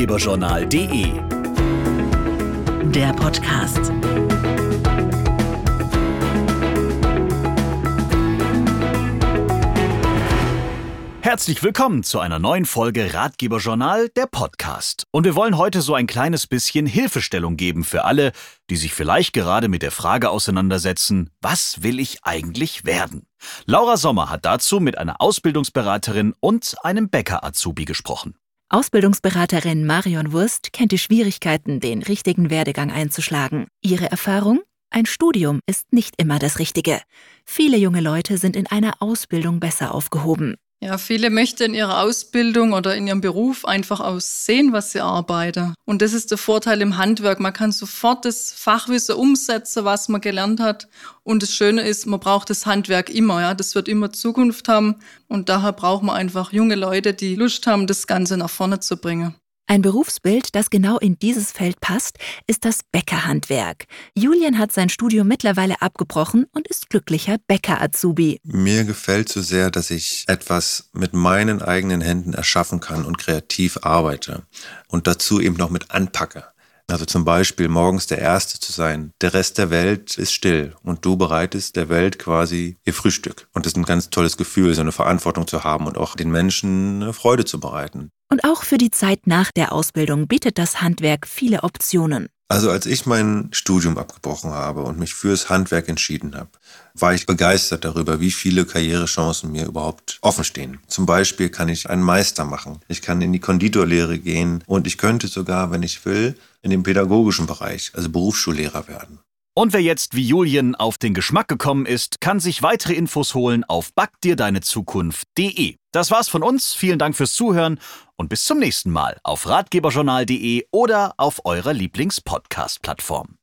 ratgeberjournal.de. Der Podcast. Herzlich willkommen zu einer neuen Folge Ratgeberjournal, der Podcast. Und wir wollen heute so ein kleines bisschen Hilfestellung geben für alle, die sich vielleicht gerade mit der Frage auseinandersetzen, was will ich eigentlich werden? Laura Sommer hat dazu mit einer Ausbildungsberaterin und einem Bäcker-Azubi gesprochen. Ausbildungsberaterin Marion Wurst kennt die Schwierigkeiten, den richtigen Werdegang einzuschlagen. Ihre Erfahrung? Ein Studium ist nicht immer das Richtige. Viele junge Leute sind in einer Ausbildung besser aufgehoben. Ja, viele möchten in ihrer Ausbildung oder in ihrem Beruf einfach aussehen, was sie arbeiten. Und das ist der Vorteil im Handwerk. Man kann sofort das Fachwissen umsetzen, was man gelernt hat. Und das Schöne ist, man braucht das Handwerk immer. Ja, das wird immer Zukunft haben. Und daher braucht man einfach junge Leute, die Lust haben, das Ganze nach vorne zu bringen. Ein Berufsbild, das genau in dieses Feld passt, ist das Bäckerhandwerk. Julian hat sein Studium mittlerweile abgebrochen und ist glücklicher Bäcker-Azubi. Mir gefällt so sehr, dass ich etwas mit meinen eigenen Händen erschaffen kann und kreativ arbeite und dazu eben noch mit anpacke. Also zum Beispiel morgens der Erste zu sein. Der Rest der Welt ist still und du bereitest der Welt quasi ihr Frühstück. Und das ist ein ganz tolles Gefühl, so eine Verantwortung zu haben und auch den Menschen eine Freude zu bereiten. Und auch für die Zeit nach der Ausbildung bietet das Handwerk viele Optionen. Also als ich mein Studium abgebrochen habe und mich fürs Handwerk entschieden habe, war ich begeistert darüber, wie viele Karrierechancen mir überhaupt offen stehen. Zum Beispiel kann ich einen Meister machen, ich kann in die Konditorlehre gehen und ich könnte sogar, wenn ich will, in den pädagogischen Bereich, also Berufsschullehrer werden. Und wer jetzt wie Julian auf den Geschmack gekommen ist, kann sich weitere Infos holen auf backdirdeinezukunft.de. Das war's von uns. Vielen Dank fürs Zuhören und bis zum nächsten Mal auf ratgeberjournal.de oder auf eurer Lieblings-Podcast-Plattform.